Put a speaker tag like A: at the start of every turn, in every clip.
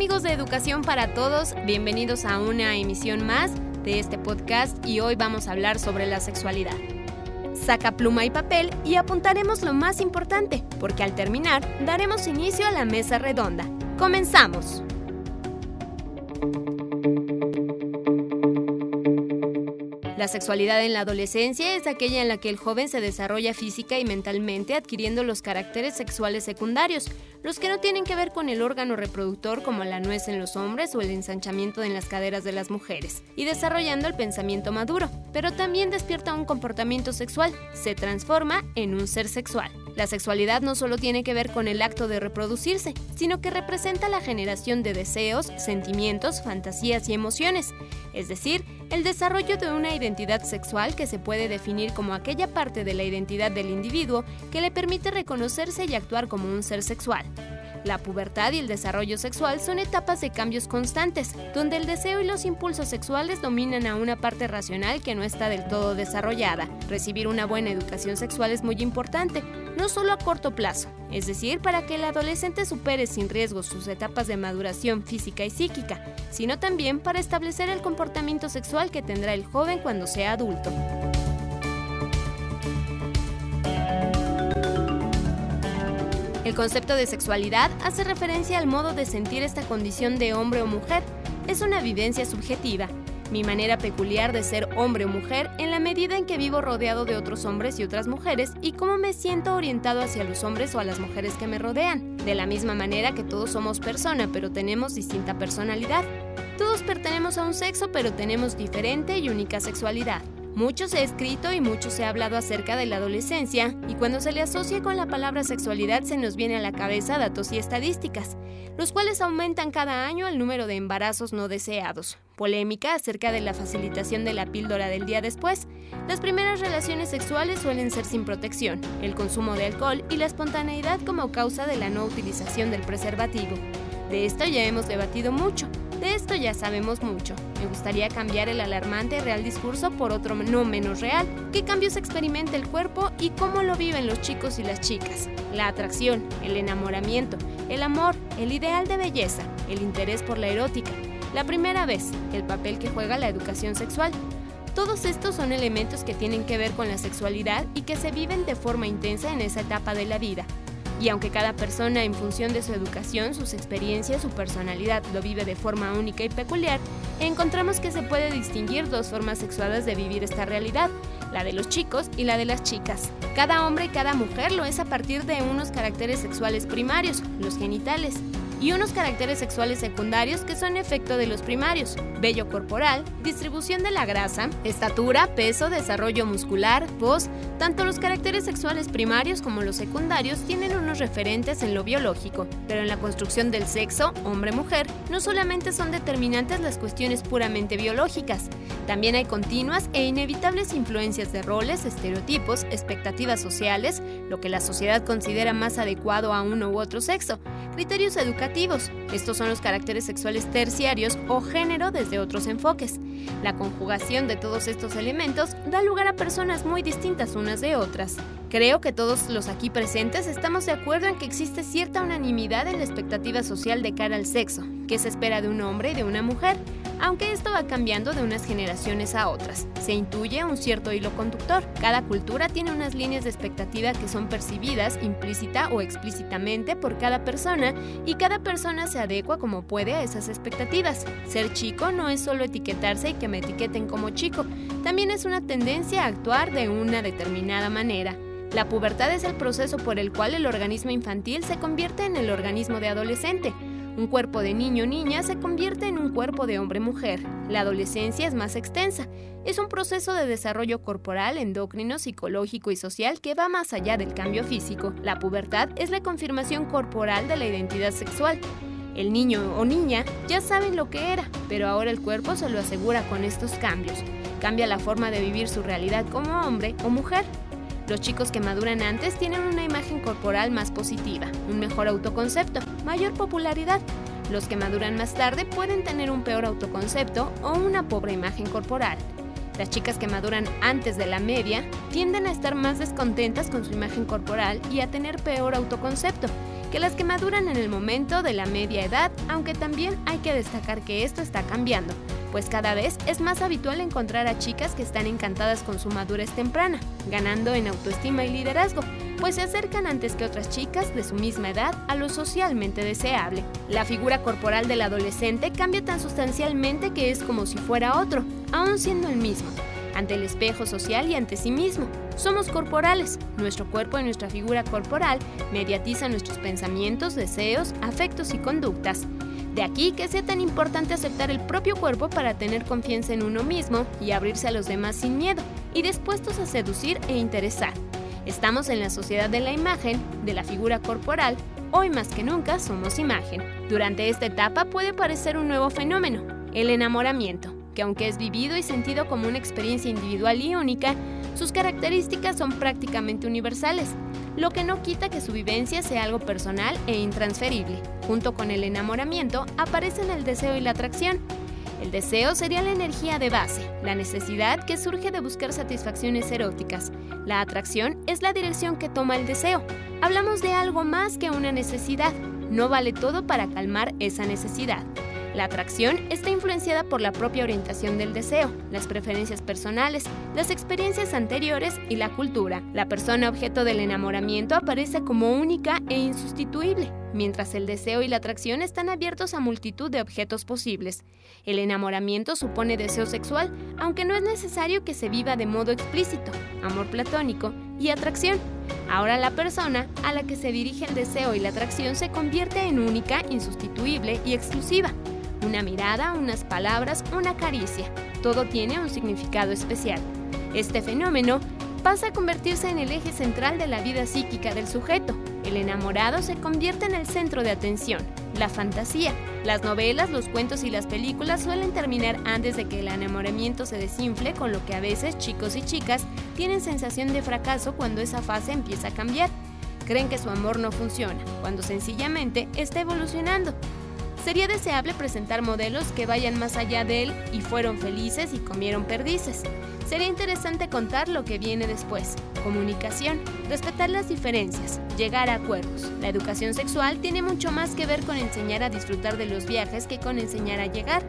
A: amigos de Educación para Todos, bienvenidos a una emisión más de este podcast y hoy vamos a hablar sobre la sexualidad. Saca pluma y papel y apuntaremos lo más importante, porque al terminar daremos inicio a la mesa redonda. ¡Comenzamos! La sexualidad en la adolescencia es aquella en la que el joven se desarrolla física y mentalmente adquiriendo los caracteres sexuales secundarios, los que no tienen que ver con el órgano reproductor como la nuez en los hombres o el ensanchamiento en las caderas de las mujeres, y desarrollando el pensamiento maduro, pero también despierta un comportamiento sexual, se transforma en un ser sexual. La sexualidad no solo tiene que ver con el acto de reproducirse, sino que representa la generación de deseos, sentimientos, fantasías y emociones, es decir, el desarrollo de una identidad sexual que se puede definir como aquella parte de la identidad del individuo que le permite reconocerse y actuar como un ser sexual. La pubertad y el desarrollo sexual son etapas de cambios constantes, donde el deseo y los impulsos sexuales dominan a una parte racional que no está del todo desarrollada. Recibir una buena educación sexual es muy importante, no solo a corto plazo, es decir, para que el adolescente supere sin riesgo sus etapas de maduración física y psíquica, sino también para establecer el comportamiento sexual que tendrá el joven cuando sea adulto. El concepto de sexualidad hace referencia al modo de sentir esta condición de hombre o mujer. Es una vivencia subjetiva, mi manera peculiar de ser hombre o mujer en la medida en que vivo rodeado de otros hombres y otras mujeres y cómo me siento orientado hacia los hombres o a las mujeres que me rodean. De la misma manera que todos somos persona, pero tenemos distinta personalidad. Todos pertenecemos a un sexo, pero tenemos diferente y única sexualidad. Mucho se ha escrito y mucho se ha hablado acerca de la adolescencia, y cuando se le asocia con la palabra sexualidad se nos viene a la cabeza datos y estadísticas, los cuales aumentan cada año el número de embarazos no deseados, polémica acerca de la facilitación de la píldora del día después, las primeras relaciones sexuales suelen ser sin protección, el consumo de alcohol y la espontaneidad como causa de la no utilización del preservativo. De esto ya hemos debatido mucho, de esto ya sabemos mucho. Me gustaría cambiar el alarmante real discurso por otro no menos real. ¿Qué cambios experimenta el cuerpo y cómo lo viven los chicos y las chicas? La atracción, el enamoramiento, el amor, el ideal de belleza, el interés por la erótica, la primera vez, el papel que juega la educación sexual. Todos estos son elementos que tienen que ver con la sexualidad y que se viven de forma intensa en esa etapa de la vida. Y aunque cada persona en función de su educación, sus experiencias, su personalidad lo vive de forma única y peculiar, encontramos que se puede distinguir dos formas sexuadas de vivir esta realidad, la de los chicos y la de las chicas. Cada hombre y cada mujer lo es a partir de unos caracteres sexuales primarios, los genitales, y unos caracteres sexuales secundarios que son efecto de los primarios, vello corporal, distribución de la grasa, estatura, peso, desarrollo muscular, voz, tanto los caracteres sexuales primarios como los secundarios tienen unos referentes en lo biológico, pero en la construcción del sexo, hombre-mujer, no solamente son determinantes las cuestiones puramente biológicas, también hay continuas e inevitables influencias de roles, estereotipos, expectativas sociales, lo que la sociedad considera más adecuado a uno u otro sexo, criterios educativos, estos son los caracteres sexuales terciarios o género desde otros enfoques. La conjugación de todos estos elementos da lugar a personas muy distintas unas de otras. Creo que todos los aquí presentes estamos de acuerdo en que existe cierta unanimidad en la expectativa social de cara al sexo, que se espera de un hombre y de una mujer, aunque esto va cambiando de unas generaciones a otras. Se intuye un cierto hilo conductor. Cada cultura tiene unas líneas de expectativa que son percibidas implícita o explícitamente por cada persona y cada persona se adecua como puede a esas expectativas. Ser chico no es solo etiquetarse y que me etiqueten como chico, también es una tendencia a actuar de una determinada manera. La pubertad es el proceso por el cual el organismo infantil se convierte en el organismo de adolescente. Un cuerpo de niño o niña se convierte en un cuerpo de hombre-mujer. La adolescencia es más extensa. Es un proceso de desarrollo corporal, endocrino, psicológico y social que va más allá del cambio físico. La pubertad es la confirmación corporal de la identidad sexual. El niño o niña ya saben lo que era, pero ahora el cuerpo se lo asegura con estos cambios. Cambia la forma de vivir su realidad como hombre o mujer. Los chicos que maduran antes tienen una imagen corporal más positiva, un mejor autoconcepto, mayor popularidad. Los que maduran más tarde pueden tener un peor autoconcepto o una pobre imagen corporal. Las chicas que maduran antes de la media tienden a estar más descontentas con su imagen corporal y a tener peor autoconcepto, que las que maduran en el momento de la media edad, aunque también hay que destacar que esto está cambiando, pues cada vez es más habitual encontrar a chicas que están encantadas con su madurez temprana, ganando en autoestima y liderazgo, pues se acercan antes que otras chicas de su misma edad a lo socialmente deseable. La figura corporal del adolescente cambia tan sustancialmente que es como si fuera otro, aún siendo el mismo ante el espejo social y ante sí mismo. Somos corporales. Nuestro cuerpo y nuestra figura corporal mediatizan nuestros pensamientos, deseos, afectos y conductas. De aquí que sea tan importante aceptar el propio cuerpo para tener confianza en uno mismo y abrirse a los demás sin miedo y dispuestos a seducir e interesar. Estamos en la sociedad de la imagen, de la figura corporal, hoy más que nunca somos imagen. Durante esta etapa puede parecer un nuevo fenómeno, el enamoramiento que aunque es vivido y sentido como una experiencia individual y única, sus características son prácticamente universales, lo que no quita que su vivencia sea algo personal e intransferible. Junto con el enamoramiento aparecen el deseo y la atracción. El deseo sería la energía de base, la necesidad que surge de buscar satisfacciones eróticas. La atracción es la dirección que toma el deseo. Hablamos de algo más que una necesidad. No vale todo para calmar esa necesidad. La atracción está influenciada por la propia orientación del deseo, las preferencias personales, las experiencias anteriores y la cultura. La persona objeto del enamoramiento aparece como única e insustituible, mientras el deseo y la atracción están abiertos a multitud de objetos posibles. El enamoramiento supone deseo sexual, aunque no es necesario que se viva de modo explícito, amor platónico y atracción. Ahora la persona a la que se dirige el deseo y la atracción se convierte en única, insustituible y exclusiva. Una mirada, unas palabras, una caricia. Todo tiene un significado especial. Este fenómeno pasa a convertirse en el eje central de la vida psíquica del sujeto. El enamorado se convierte en el centro de atención. La fantasía. Las novelas, los cuentos y las películas suelen terminar antes de que el enamoramiento se desinfle, con lo que a veces chicos y chicas tienen sensación de fracaso cuando esa fase empieza a cambiar. Creen que su amor no funciona, cuando sencillamente está evolucionando. Sería deseable presentar modelos que vayan más allá de él y fueron felices y comieron perdices. Sería interesante contar lo que viene después. Comunicación, respetar las diferencias, llegar a acuerdos. La educación sexual tiene mucho más que ver con enseñar a disfrutar de los viajes que con enseñar a llegar.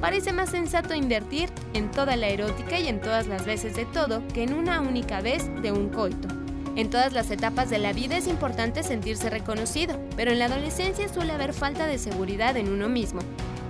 A: Parece más sensato invertir en toda la erótica y en todas las veces de todo que en una única vez de un coito. En todas las etapas de la vida es importante sentirse reconocido, pero en la adolescencia suele haber falta de seguridad en uno mismo.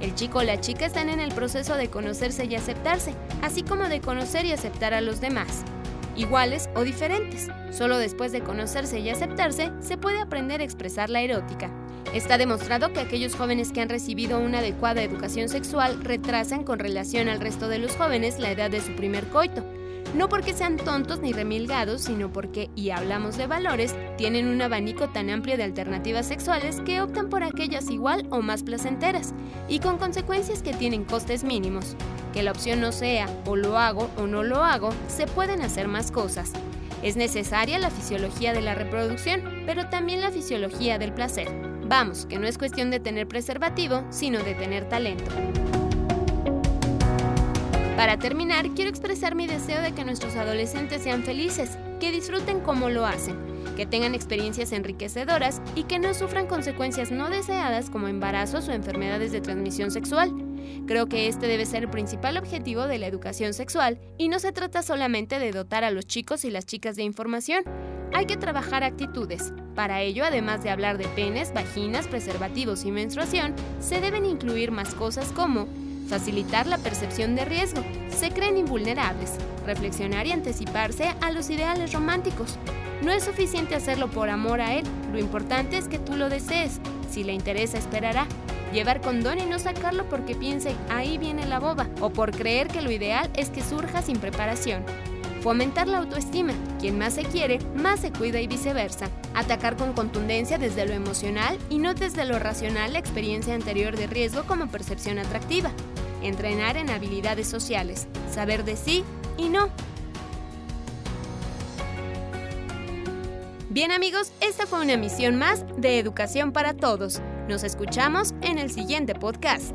A: El chico o la chica están en el proceso de conocerse y aceptarse, así como de conocer y aceptar a los demás, iguales o diferentes. Solo después de conocerse y aceptarse se puede aprender a expresar la erótica. Está demostrado que aquellos jóvenes que han recibido una adecuada educación sexual retrasan con relación al resto de los jóvenes la edad de su primer coito, no porque sean tontos ni remilgados, sino porque, y hablamos de valores, tienen un abanico tan amplio de alternativas sexuales que optan por aquellas igual o más placenteras, y con consecuencias que tienen costes mínimos. Que la opción no sea o lo hago o no lo hago, se pueden hacer más cosas. Es necesaria la fisiología de la reproducción, pero también la fisiología del placer. Vamos, que no es cuestión de tener preservativo, sino de tener talento. Para terminar, quiero expresar mi deseo de que nuestros adolescentes sean felices, que disfruten como lo hacen, que tengan experiencias enriquecedoras y que no sufran consecuencias no deseadas como embarazos o enfermedades de transmisión sexual. Creo que este debe ser el principal objetivo de la educación sexual y no se trata solamente de dotar a los chicos y las chicas de información. Hay que trabajar actitudes. Para ello, además de hablar de penes, vaginas, preservativos y menstruación, se deben incluir más cosas como facilitar la percepción de riesgo, se creen invulnerables, reflexionar y anticiparse a los ideales románticos. No es suficiente hacerlo por amor a él, lo importante es que tú lo desees, si le interesa esperará. Llevar condón y no sacarlo porque piense ahí viene la boba, o por creer que lo ideal es que surja sin preparación. Fomentar la autoestima. Quien más se quiere, más se cuida y viceversa. Atacar con contundencia desde lo emocional y no desde lo racional la experiencia anterior de riesgo como percepción atractiva. Entrenar en habilidades sociales. Saber de sí y no. Bien amigos, esta fue una misión más de Educación para Todos. Nos escuchamos en el siguiente podcast.